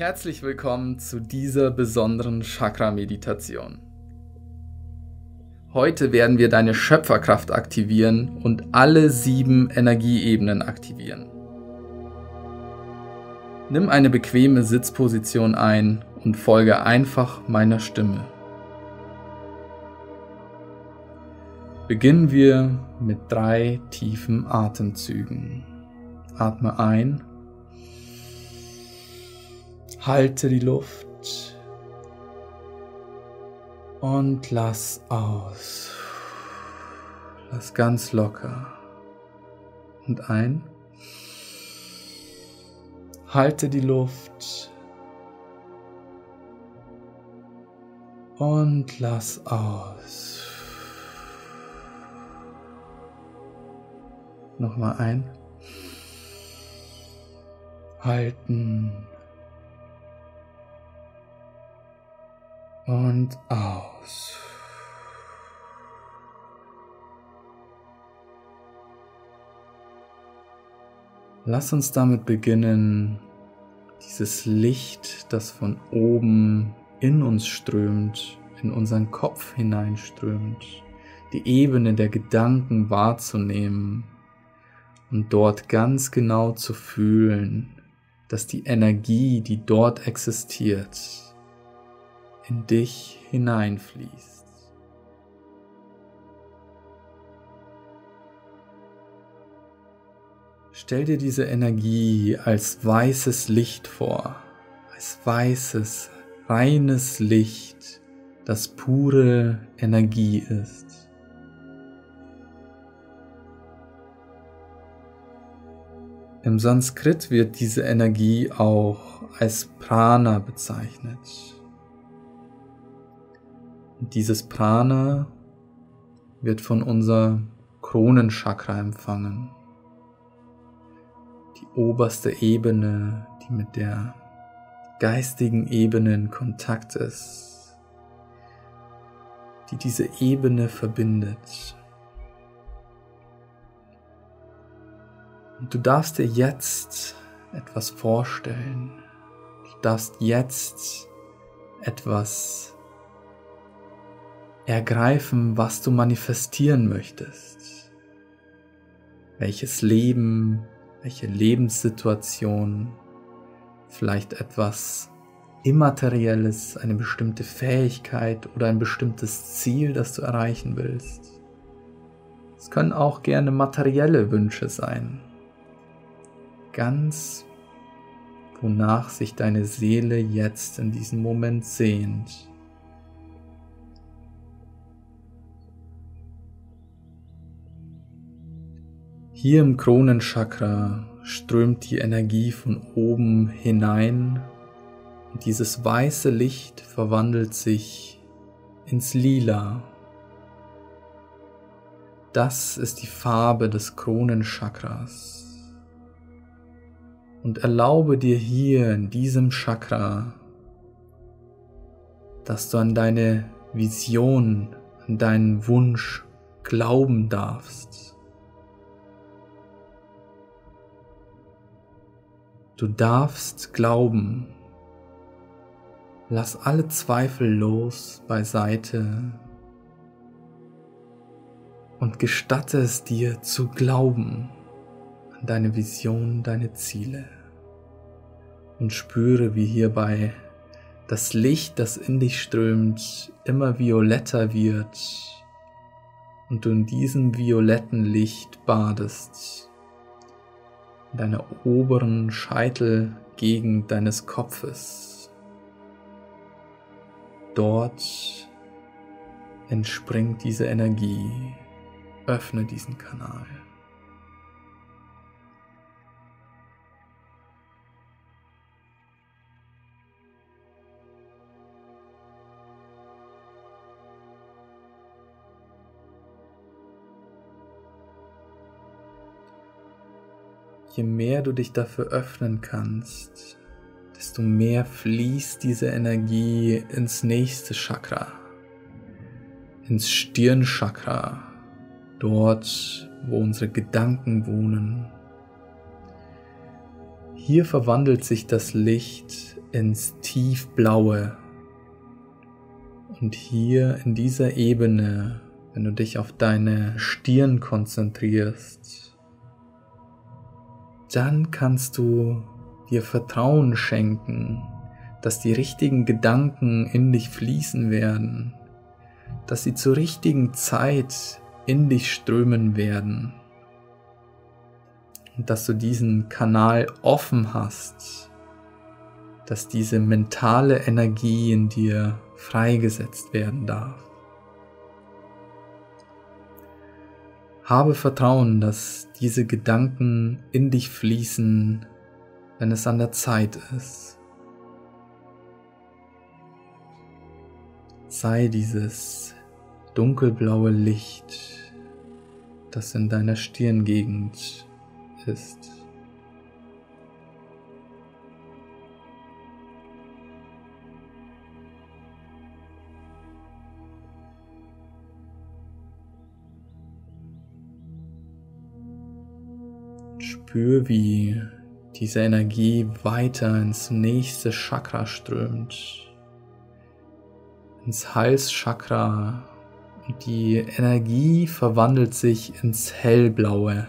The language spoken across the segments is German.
Herzlich willkommen zu dieser besonderen Chakra-Meditation. Heute werden wir deine Schöpferkraft aktivieren und alle sieben Energieebenen aktivieren. Nimm eine bequeme Sitzposition ein und folge einfach meiner Stimme. Beginnen wir mit drei tiefen Atemzügen. Atme ein Halte die Luft und lass aus. Lass ganz locker. Und ein. Halte die Luft und lass aus. Nochmal ein. Halten. Und aus. Lass uns damit beginnen, dieses Licht, das von oben in uns strömt, in unseren Kopf hineinströmt, die Ebene der Gedanken wahrzunehmen und dort ganz genau zu fühlen, dass die Energie, die dort existiert, in dich hineinfließt. Stell dir diese Energie als weißes Licht vor, als weißes, reines Licht, das pure Energie ist. Im Sanskrit wird diese Energie auch als Prana bezeichnet. Dieses Prana wird von unser Kronenchakra empfangen. Die oberste Ebene, die mit der geistigen Ebene in Kontakt ist, die diese Ebene verbindet. Und du darfst dir jetzt etwas vorstellen. Du darfst jetzt etwas ergreifen, was du manifestieren möchtest. Welches Leben, welche Lebenssituation, vielleicht etwas Immaterielles, eine bestimmte Fähigkeit oder ein bestimmtes Ziel, das du erreichen willst. Es können auch gerne materielle Wünsche sein. Ganz wonach sich deine Seele jetzt in diesem Moment sehnt. Hier im Kronenchakra strömt die Energie von oben hinein und dieses weiße Licht verwandelt sich ins Lila. Das ist die Farbe des Kronenchakras. Und erlaube dir hier in diesem Chakra, dass du an deine Vision, an deinen Wunsch glauben darfst. Du darfst glauben. Lass alle Zweifel los beiseite und gestatte es dir zu glauben an deine Vision, deine Ziele. Und spüre, wie hierbei das Licht, das in dich strömt, immer violetter wird und du in diesem violetten Licht badest deiner oberen Scheitelgegend deines Kopfes. Dort entspringt diese Energie. Öffne diesen Kanal. Je mehr du dich dafür öffnen kannst, desto mehr fließt diese Energie ins nächste Chakra, ins Stirnchakra, dort, wo unsere Gedanken wohnen. Hier verwandelt sich das Licht ins Tiefblaue. Und hier in dieser Ebene, wenn du dich auf deine Stirn konzentrierst, dann kannst du dir Vertrauen schenken, dass die richtigen Gedanken in dich fließen werden, dass sie zur richtigen Zeit in dich strömen werden und dass du diesen Kanal offen hast, dass diese mentale Energie in dir freigesetzt werden darf. Habe Vertrauen, dass diese Gedanken in dich fließen, wenn es an der Zeit ist. Sei dieses dunkelblaue Licht, das in deiner Stirngegend ist. Spür, wie diese Energie weiter ins nächste Chakra strömt, ins Halschakra die Energie verwandelt sich ins Hellblaue.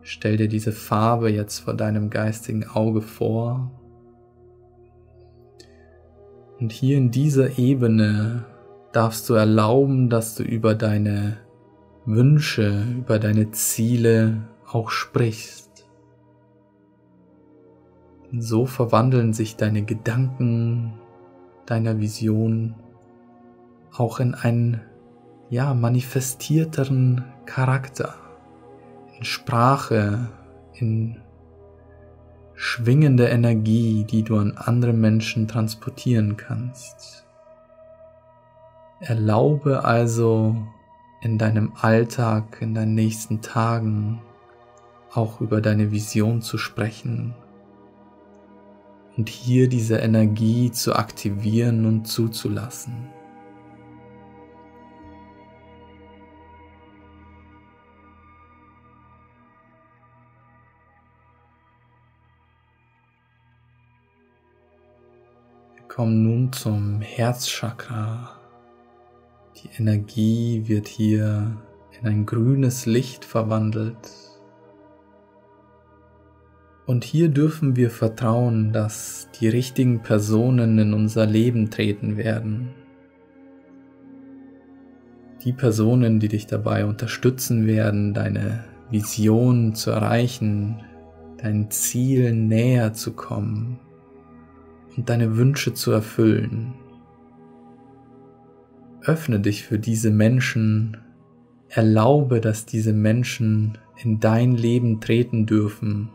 Stell dir diese Farbe jetzt vor deinem geistigen Auge vor. Und hier in dieser Ebene darfst du erlauben, dass du über deine Wünsche, über deine Ziele auch sprichst. so verwandeln sich deine Gedanken, deiner Vision auch in einen ja manifestierteren Charakter, in Sprache, in schwingende Energie, die du an andere Menschen transportieren kannst. Erlaube also in deinem Alltag, in deinen nächsten Tagen auch über deine Vision zu sprechen und hier diese Energie zu aktivieren und zuzulassen. Wir kommen nun zum Herzchakra. Die Energie wird hier in ein grünes Licht verwandelt. Und hier dürfen wir vertrauen, dass die richtigen Personen in unser Leben treten werden. Die Personen, die dich dabei unterstützen werden, deine Vision zu erreichen, dein Ziel näher zu kommen und deine Wünsche zu erfüllen. Öffne dich für diese Menschen, erlaube, dass diese Menschen in dein Leben treten dürfen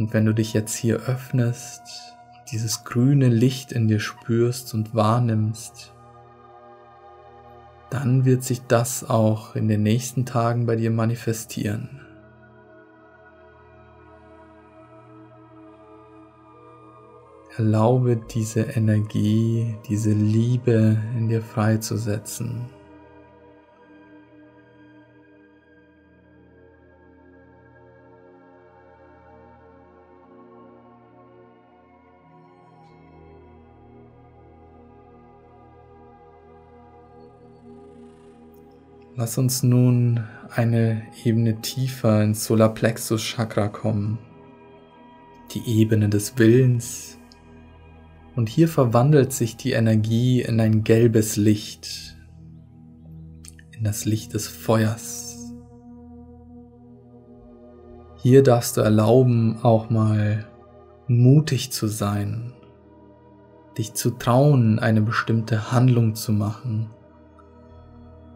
und wenn du dich jetzt hier öffnest, dieses grüne Licht in dir spürst und wahrnimmst, dann wird sich das auch in den nächsten Tagen bei dir manifestieren. Erlaube diese Energie, diese Liebe in dir freizusetzen. Lass uns nun eine Ebene tiefer ins Solarplexus Chakra kommen, die Ebene des Willens. Und hier verwandelt sich die Energie in ein gelbes Licht, in das Licht des Feuers. Hier darfst du erlauben, auch mal mutig zu sein, dich zu trauen, eine bestimmte Handlung zu machen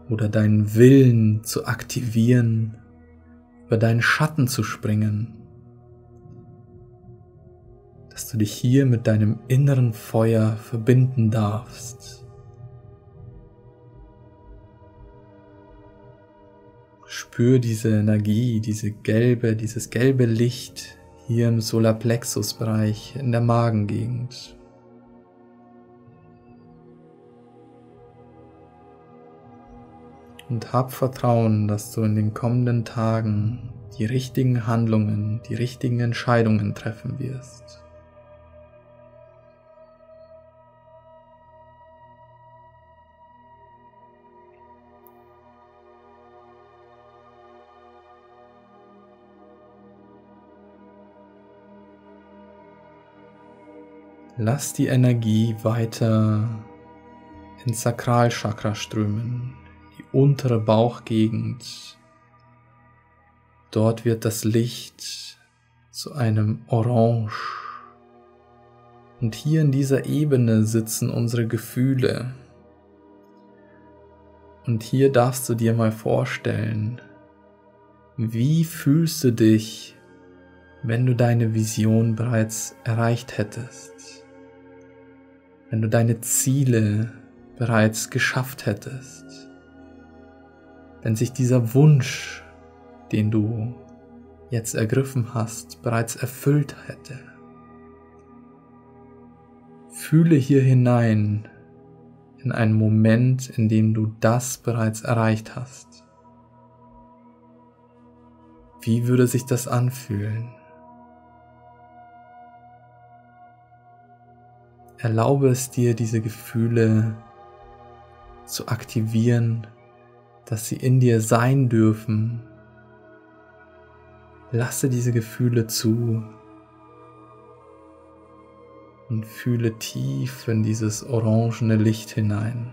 oder deinen Willen zu aktivieren, über deinen Schatten zu springen, dass du dich hier mit deinem inneren Feuer verbinden darfst. Spür diese Energie, diese gelbe, dieses gelbe Licht hier im Solarplexus-Bereich in der Magengegend. Und hab Vertrauen, dass du in den kommenden Tagen die richtigen Handlungen, die richtigen Entscheidungen treffen wirst. Lass die Energie weiter ins Sakralchakra strömen, untere Bauchgegend. Dort wird das Licht zu einem Orange. Und hier in dieser Ebene sitzen unsere Gefühle. Und hier darfst du dir mal vorstellen, wie fühlst du dich, wenn du deine Vision bereits erreicht hättest? wenn du deine Ziele bereits geschafft hättest, wenn sich dieser Wunsch, den du jetzt ergriffen hast, bereits erfüllt hätte. Fühle hier hinein in einen Moment, in dem du das bereits erreicht hast. Wie würde sich das anfühlen? Erlaube es dir, diese Gefühle zu aktivieren, dass sie in dir sein dürfen. Lasse diese Gefühle zu und fühle tief in dieses orangene Licht hinein.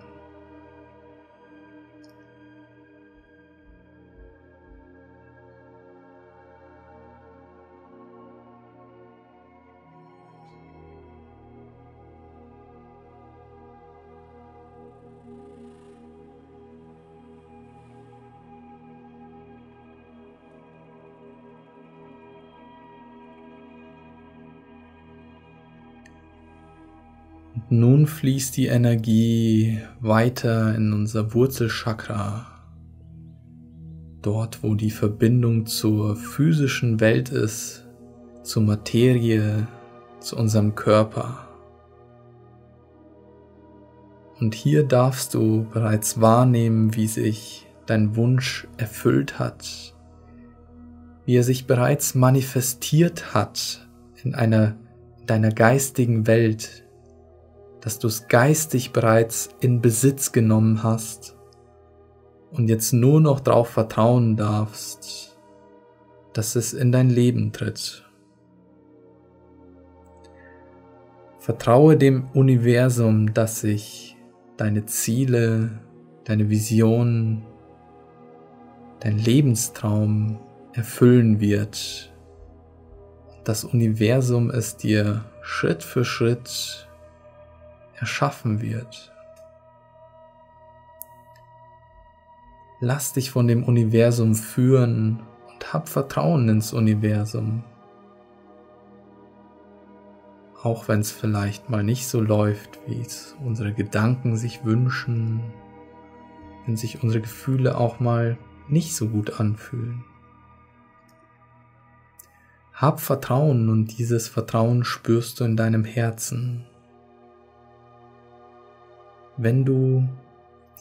Nun fließt die Energie weiter in unser Wurzelchakra, dort wo die Verbindung zur physischen Welt ist, zur Materie, zu unserem Körper. Und hier darfst du bereits wahrnehmen, wie sich dein Wunsch erfüllt hat, wie er sich bereits manifestiert hat in einer deiner geistigen Welt, dass du es geistig bereits in Besitz genommen hast und jetzt nur noch darauf vertrauen darfst, dass es in dein Leben tritt. Vertraue dem Universum, dass sich deine Ziele, deine Vision, dein Lebenstraum erfüllen wird. Das Universum es dir Schritt für Schritt erschaffen wird. Lass dich von dem Universum führen und hab Vertrauen ins Universum. Auch wenn es vielleicht mal nicht so läuft, wie es unsere Gedanken sich wünschen, wenn sich unsere Gefühle auch mal nicht so gut anfühlen. Hab Vertrauen und dieses Vertrauen spürst du in deinem Herzen wenn du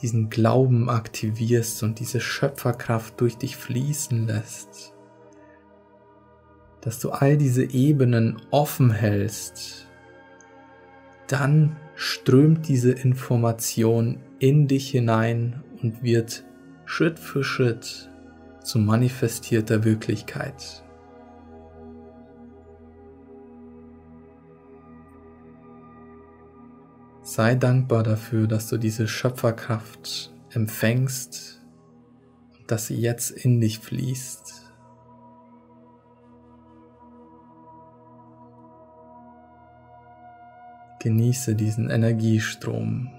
diesen Glauben aktivierst und diese Schöpferkraft durch dich fließen lässt, dass du all diese Ebenen offen hältst, dann strömt diese Information in dich hinein und wird Schritt für Schritt zu manifestierter Wirklichkeit. Sei dankbar dafür, dass du diese Schöpferkraft empfängst und dass sie jetzt in dich fließt. Genieße diesen Energiestrom.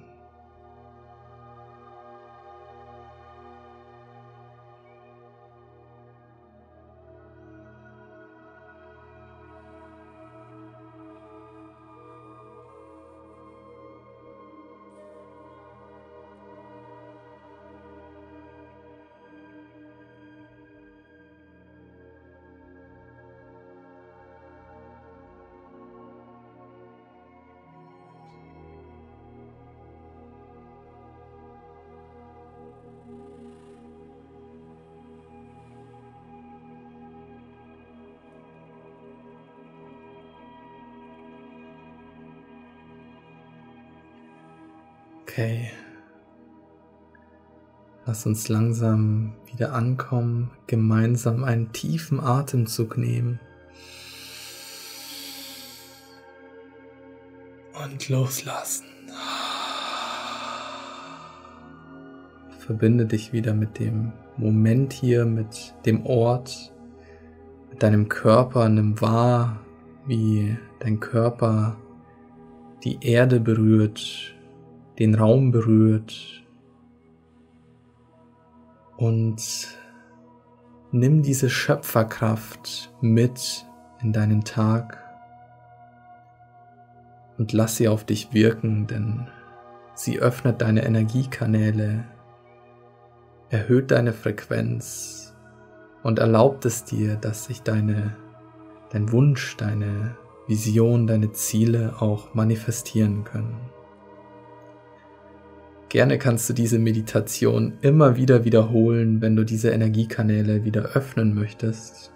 Okay. Lass uns langsam wieder ankommen, gemeinsam einen tiefen Atemzug nehmen. Und loslassen. Verbinde dich wieder mit dem Moment hier, mit dem Ort, mit deinem Körper, nimm wahr, wie dein Körper die Erde berührt, den Raum berührt und nimm diese Schöpferkraft mit in deinen Tag und lass sie auf dich wirken, denn sie öffnet deine Energiekanäle, erhöht deine Frequenz und erlaubt es dir, dass sich deine, dein Wunsch, deine Vision, deine Ziele auch manifestieren können. Gerne kannst du diese Meditation immer wieder wiederholen, wenn du diese Energiekanäle wieder öffnen möchtest.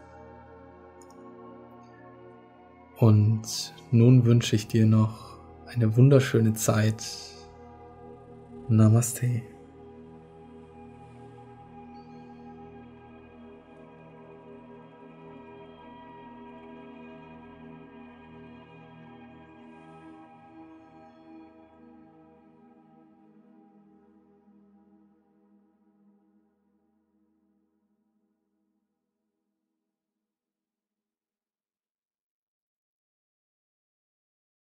Und nun wünsche ich dir noch eine wunderschöne Zeit. Namaste.